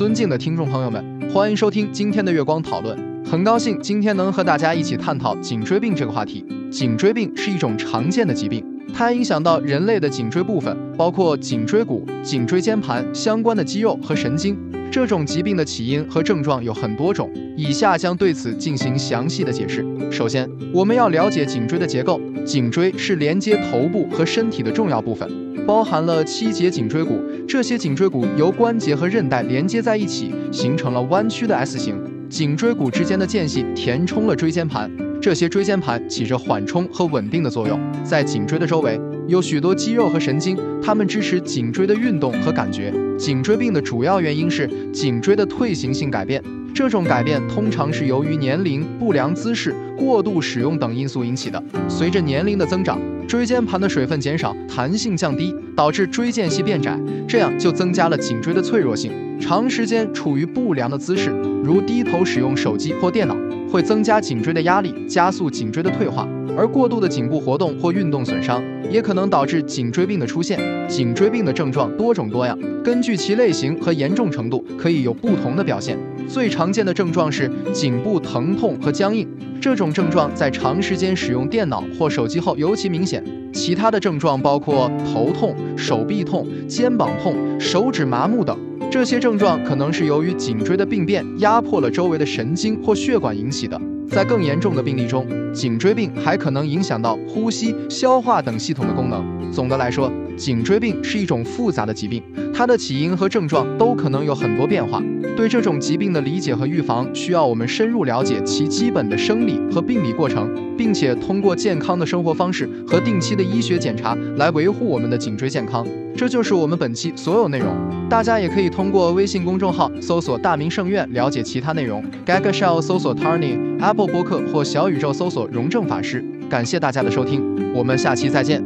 尊敬的听众朋友们，欢迎收听今天的月光讨论。很高兴今天能和大家一起探讨颈椎病这个话题。颈椎病是一种常见的疾病，它影响到人类的颈椎部分，包括颈椎骨、颈椎间盘相关的肌肉和神经。这种疾病的起因和症状有很多种，以下将对此进行详细的解释。首先，我们要了解颈椎的结构。颈椎是连接头部和身体的重要部分，包含了七节颈椎骨。这些颈椎骨由关节和韧带连接在一起，形成了弯曲的 S 型。颈椎骨之间的间隙填充了椎间盘，这些椎间盘起着缓冲和稳定的作用。在颈椎的周围。有许多肌肉和神经，它们支持颈椎的运动和感觉。颈椎病的主要原因是颈椎的退行性改变，这种改变通常是由于年龄、不良姿势、过度使用等因素引起的。随着年龄的增长，椎间盘的水分减少，弹性降低，导致椎间隙变窄，这样就增加了颈椎的脆弱性。长时间处于不良的姿势，如低头使用手机或电脑，会增加颈椎的压力，加速颈椎的退化。而过度的颈部活动或运动损伤，也可能导致颈椎病的出现。颈椎病的症状多种多样，根据其类型和严重程度，可以有不同的表现。最常见的症状是颈部疼痛和僵硬，这种症状在长时间使用电脑或手机后尤其明显。其他的症状包括头痛、手臂痛、肩膀痛、手指麻木等。这些症状可能是由于颈椎的病变压迫了周围的神经或血管引起的。在更严重的病例中，颈椎病还可能影响到呼吸、消化等系统的功能。总的来说，颈椎病是一种复杂的疾病，它的起因和症状都可能有很多变化。对这种疾病的理解和预防，需要我们深入了解其基本的生理和病理过程，并且通过健康的生活方式和定期的医学检查来维护我们的颈椎健康。这就是我们本期所有内容。大家也可以通过微信公众号搜索“大明圣院”了解其他内容。Gaga Shell 搜索 Tarny，Apple 播客或小宇宙搜索“荣正法师”。感谢大家的收听，我们下期再见。